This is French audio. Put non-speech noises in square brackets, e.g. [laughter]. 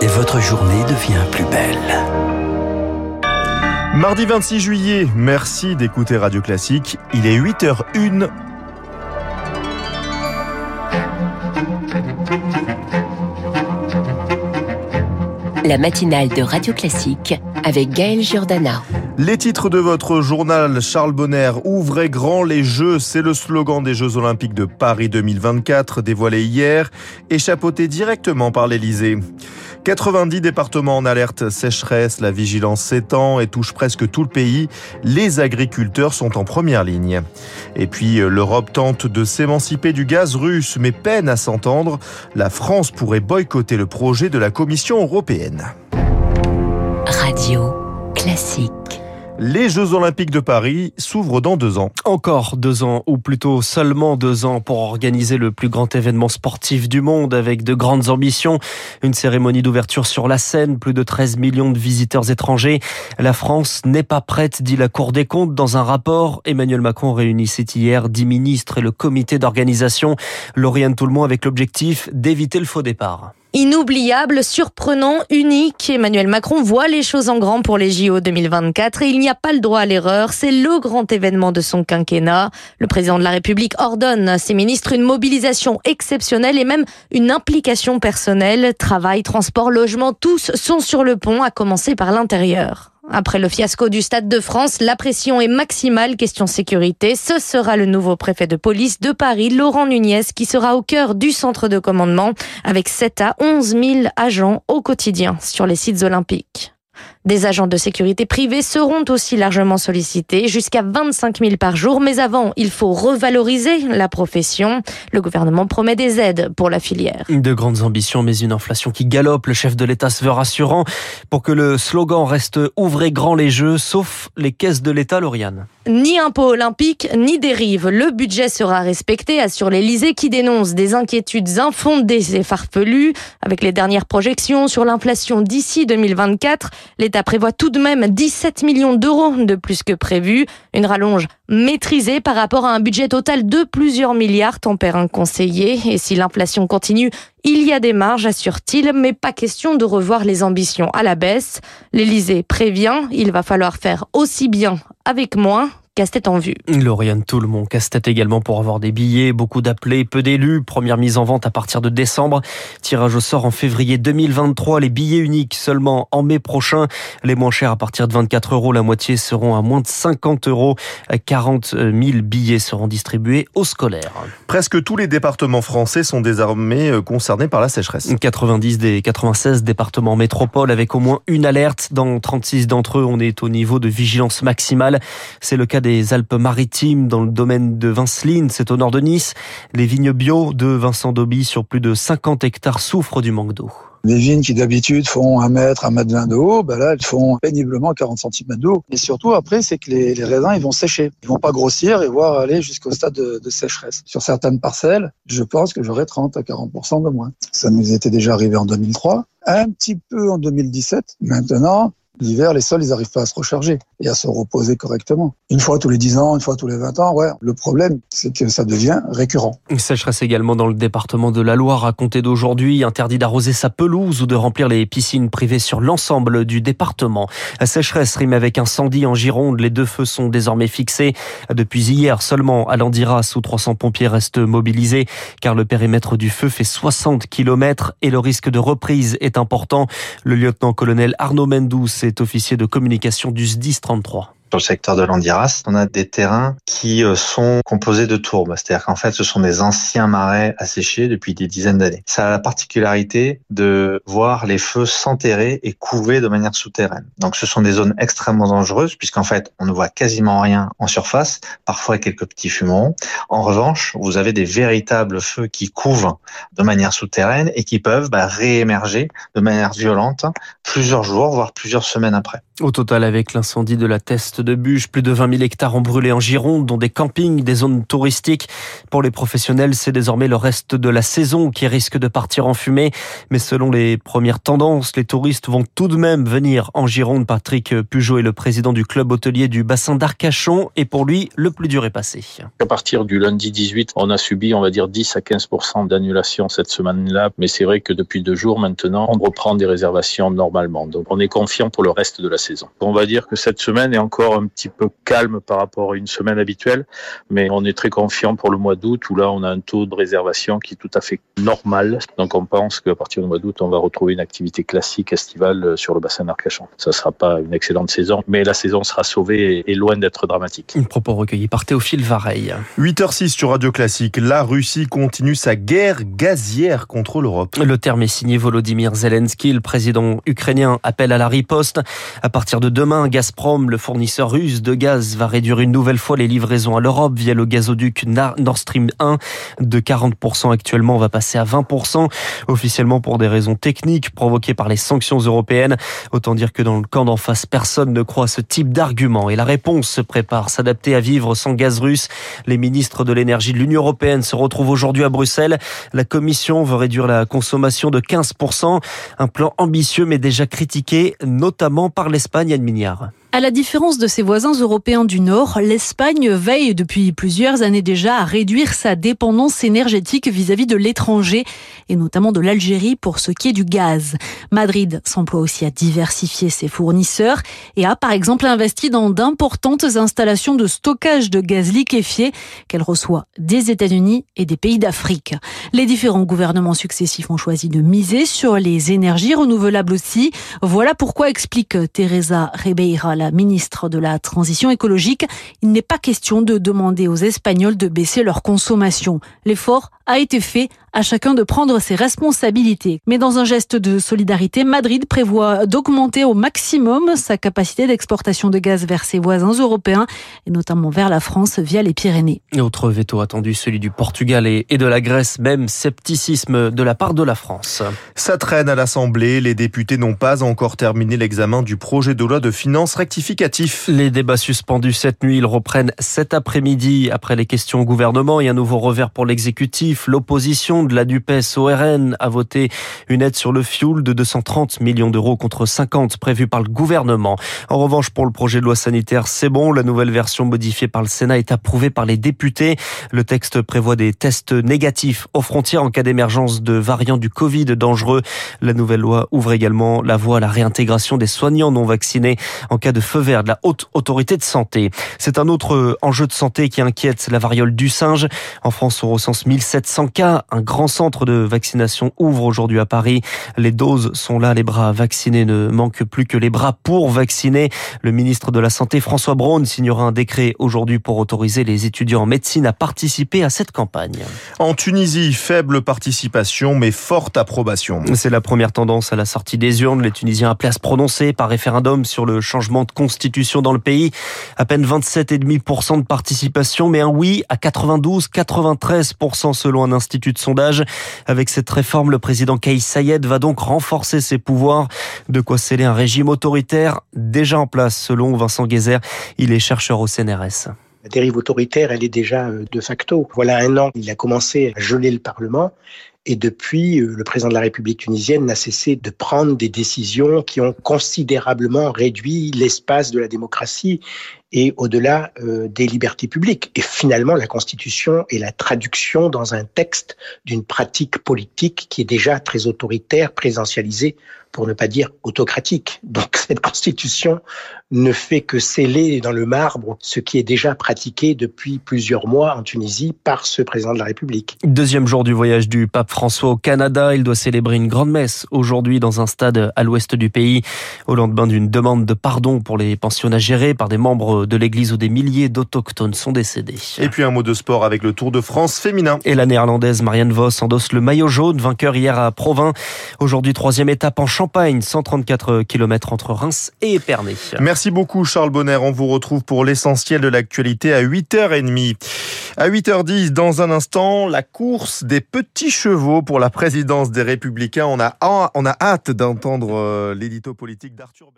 Et votre journée devient plus belle. Mardi 26 juillet, merci d'écouter Radio Classique. Il est 8h01. La matinale de Radio Classique avec Gaël Giordana. Les titres de votre journal, Charles Bonner, ouvrez grand les Jeux, c'est le slogan des Jeux Olympiques de Paris 2024, dévoilé hier et directement par l'Elysée. 90 départements en alerte sécheresse, la vigilance s'étend et touche presque tout le pays. Les agriculteurs sont en première ligne. Et puis euh, l'Europe tente de s'émanciper du gaz russe mais peine à s'entendre. La France pourrait boycotter le projet de la Commission européenne. Radio Classique. Les Jeux Olympiques de Paris s'ouvrent dans deux ans. Encore deux ans, ou plutôt seulement deux ans, pour organiser le plus grand événement sportif du monde avec de grandes ambitions. Une cérémonie d'ouverture sur la scène, plus de 13 millions de visiteurs étrangers. La France n'est pas prête, dit la Cour des comptes dans un rapport. Emmanuel Macron réunissait hier dix ministres et le comité d'organisation. Lauriane Tout-le-Monde avec l'objectif d'éviter le faux départ. Inoubliable, surprenant, unique, Emmanuel Macron voit les choses en grand pour les JO 2024 et il n'y a pas le droit à l'erreur. C'est le grand événement de son quinquennat. Le président de la République ordonne à ses ministres une mobilisation exceptionnelle et même une implication personnelle. Travail, transport, logement, tous sont sur le pont, à commencer par l'intérieur. Après le fiasco du Stade de France, la pression est maximale question sécurité. Ce sera le nouveau préfet de police de Paris, Laurent Nunez, qui sera au cœur du centre de commandement avec 7 à 11 000 agents au quotidien sur les sites olympiques. Des agents de sécurité privés seront aussi largement sollicités, jusqu'à 25 000 par jour. Mais avant, il faut revaloriser la profession. Le gouvernement promet des aides pour la filière. De grandes ambitions, mais une inflation qui galope. Le chef de l'État se veut rassurant pour que le slogan reste ouvrez grand les jeux, sauf les caisses de l'État, Lauriane. Ni impôt olympique, ni dérive. Le budget sera respecté, assure l'Élysée qui dénonce des inquiétudes infondées et farfelues. Avec les dernières projections sur l'inflation d'ici 2024, l'État prévoit tout de même 17 millions d'euros de plus que prévu. Une rallonge maîtrisée par rapport à un budget total de plusieurs milliards, tempère un conseiller. Et si l'inflation continue, il y a des marges, assure-t-il, mais pas question de revoir les ambitions à la baisse. L'Élysée prévient, il va falloir faire aussi bien avec moins casse-tête en vue. Lauriane tout le monde casse-tête également pour avoir des billets, beaucoup d'appelés, peu d'élus. Première mise en vente à partir de décembre. Tirage au sort en février 2023. Les billets uniques seulement en mai prochain. Les moins chers à partir de 24 euros. La moitié seront à moins de 50 euros. 40 000 billets seront distribués aux scolaires. Presque tous les départements français sont désormais euh, concernés par la sécheresse. 90 des 96 départements métropoles avec au moins une alerte. Dans 36 d'entre eux, on est au niveau de vigilance maximale. C'est le cas des des Alpes-Maritimes dans le domaine de Vinceline, c'est au nord de Nice. Les vignes bio de Vincent Dobby sur plus de 50 hectares souffrent du manque d'eau. Les vignes qui d'habitude font 1 mètre, 1 mètre 20 de haut, ben là elles font péniblement 40 cm d'eau. Et surtout après, c'est que les, raisins ils vont sécher. Ils vont pas grossir et voire aller jusqu'au stade de, de, sécheresse. Sur certaines parcelles, je pense que j'aurai 30 à 40% de moins. Ça nous était déjà arrivé en 2003, un petit peu en 2017. Maintenant, L'hiver, les sols, ils n'arrivent pas à se recharger et à se reposer correctement. Une fois tous les 10 ans, une fois tous les 20 ans, ouais. Le problème, c'est que ça devient récurrent. Une sécheresse également dans le département de la Loire à compter d'aujourd'hui. Interdit d'arroser sa pelouse ou de remplir les piscines privées sur l'ensemble du département. La sécheresse rime avec incendie en Gironde. Les deux feux sont désormais fixés. Depuis hier seulement, à Landiras, où 300 pompiers restent mobilisés car le périmètre du feu fait 60 km et le risque de reprise est important. Le lieutenant-colonel Arnaud Mendous officier de communication du SDIS 33 sur le secteur de l'Andiras, on a des terrains qui euh, sont composés de tourbes. C'est-à-dire qu'en fait, ce sont des anciens marais asséchés depuis des dizaines d'années. Ça a la particularité de voir les feux s'enterrer et couver de manière souterraine. Donc, ce sont des zones extrêmement dangereuses puisqu'en fait, on ne voit quasiment rien en surface, parfois quelques petits fumons. En revanche, vous avez des véritables feux qui couvent de manière souterraine et qui peuvent bah, réémerger de manière violente plusieurs jours, voire plusieurs semaines après. Au total, avec l'incendie de la Teste de bûches. Plus de 20 000 hectares ont brûlé en Gironde, dont des campings, des zones touristiques. Pour les professionnels, c'est désormais le reste de la saison qui risque de partir en fumée. Mais selon les premières tendances, les touristes vont tout de même venir en Gironde. Patrick Pujot est le président du club hôtelier du bassin d'Arcachon et pour lui, le plus dur est passé. À partir du lundi 18, on a subi, on va dire, 10 à 15 d'annulation cette semaine-là. Mais c'est vrai que depuis deux jours maintenant, on reprend des réservations normalement. Donc on est confiant pour le reste de la saison. On va dire que cette semaine est encore un petit peu calme par rapport à une semaine habituelle, mais on est très confiant pour le mois d'août où là on a un taux de réservation qui est tout à fait normal. Donc on pense qu'à partir du mois d'août, on va retrouver une activité classique estivale sur le bassin d'Arcachon. Ça sera pas une excellente saison, mais la saison sera sauvée et loin d'être dramatique. Un propos recueilli par Théophile Vareille. 8h06 sur Radio Classique. La Russie continue sa guerre gazière contre l'Europe. Le terme est signé Volodymyr Zelensky. Le président ukrainien appelle à la riposte. À partir de demain, Gazprom, le fournisseur russe de gaz, va réduire une nouvelle fois les livraisons à l'Europe via le gazoduc Nord Stream 1 de 40% actuellement. On va passer à 20% officiellement pour des raisons techniques provoquées par les sanctions européennes. Autant dire que dans le camp d'en face, personne ne croit à ce type d'argument. Et la réponse se prépare, s'adapter à vivre sans gaz russe. Les ministres de l'énergie de l'Union européenne se retrouvent aujourd'hui à Bruxelles. La Commission veut réduire la consommation de 15%. Un plan ambitieux mais déjà critiqué, notamment par l'Espagne, Anne Mignard. À la différence de ses voisins européens du Nord, l'Espagne veille depuis plusieurs années déjà à réduire sa dépendance énergétique vis-à-vis de l'étranger et notamment de l'Algérie pour ce qui est du gaz. Madrid s'emploie aussi à diversifier ses fournisseurs et a par exemple investi dans d'importantes installations de stockage de gaz liquéfié qu'elle reçoit des États-Unis et des pays d'Afrique. Les différents gouvernements successifs ont choisi de miser sur les énergies renouvelables aussi. Voilà pourquoi explique Teresa Ribeira la ministre de la Transition écologique, il n'est pas question de demander aux Espagnols de baisser leur consommation. L'effort a été fait à chacun de prendre ses responsabilités. Mais dans un geste de solidarité, Madrid prévoit d'augmenter au maximum sa capacité d'exportation de gaz vers ses voisins européens et notamment vers la France via les Pyrénées. Autre veto attendu, celui du Portugal et de la Grèce, même scepticisme de la part de la France. Ça traîne à l'Assemblée, les députés n'ont pas encore terminé l'examen du projet de loi de finances rectificatif. Les débats suspendus cette nuit, ils reprennent cet après-midi après les questions au gouvernement et un nouveau revers pour l'exécutif. L'opposition de la DUPES au RN a voté une aide sur le fioul de 230 millions d'euros contre 50 prévus par le gouvernement. En revanche, pour le projet de loi sanitaire, c'est bon. La nouvelle version modifiée par le Sénat est approuvée par les députés. Le texte prévoit des tests négatifs aux frontières en cas d'émergence de variants du Covid dangereux. La nouvelle loi ouvre également la voie à la réintégration des soignants non vaccinés en cas de feu vert de la haute autorité de santé. C'est un autre enjeu de santé qui inquiète la variole du singe. En France, on recense 1700 cas. Un grand centre de vaccination ouvre aujourd'hui à Paris. Les doses sont là, les bras vaccinés ne manquent plus que les bras pour vacciner. Le ministre de la Santé, François Braun, signera un décret aujourd'hui pour autoriser les étudiants en médecine à participer à cette campagne. En Tunisie, faible participation mais forte approbation. C'est la première tendance à la sortie des urnes. Les Tunisiens appelés à se prononcer par référendum sur le changement de constitution dans le pays. À peine 27,5% de participation, mais un oui à 92-93% selon un institut de sondage. Avec cette réforme, le président Kais Sayed va donc renforcer ses pouvoirs, de quoi sceller un régime autoritaire déjà en place, selon Vincent Guézer. Il est chercheur au CNRS. La dérive autoritaire, elle est déjà euh, de facto. Voilà un an, il a commencé à geler le Parlement. Et depuis, euh, le président de la République tunisienne n'a cessé de prendre des décisions qui ont considérablement réduit l'espace de la démocratie et au-delà euh, des libertés publiques. Et finalement, la Constitution est la traduction dans un texte d'une pratique politique qui est déjà très autoritaire, présidentialisée, pour ne pas dire autocratique. Donc [laughs] cette Constitution ne fait que sceller dans le marbre ce qui est déjà pratiqué depuis plusieurs mois en Tunisie par ce président de la République. Deuxième jour du voyage du pape François au Canada. Il doit célébrer une grande messe aujourd'hui dans un stade à l'ouest du pays au lendemain d'une demande de pardon pour les pensionnats gérés par des membres de l'église où des milliers d'autochtones sont décédés. Et puis un mot de sport avec le Tour de France féminin. Et la néerlandaise Marianne Vos endosse le maillot jaune, vainqueur hier à Provins. Aujourd'hui, troisième étape en Champagne, 134 km entre Reims et Épernay. Merci beaucoup Charles Bonner. On vous retrouve pour l'essentiel de l'actualité à 8h30. À 8h10, dans un instant, la course des petits chevaux pour la présidence des Républicains. On a, on a hâte d'entendre euh, l'édito politique d'Arthur